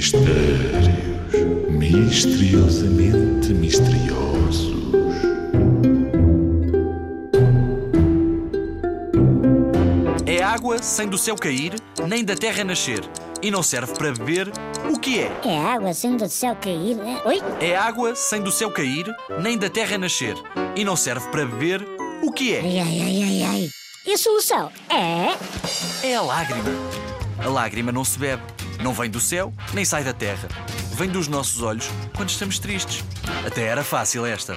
Mistérios misteriosamente misteriosos. É água sem do céu cair, nem da terra nascer. E não serve para beber. O que é? É água sem do céu cair. É? Oi? É água sem do céu cair, nem da terra nascer. E não serve para beber. O que é? Ai, ai, ai, ai, ai. E a solução é. É a lágrima. A lágrima não se bebe, não vem do céu, nem sai da terra. Vem dos nossos olhos quando estamos tristes. Até era fácil esta.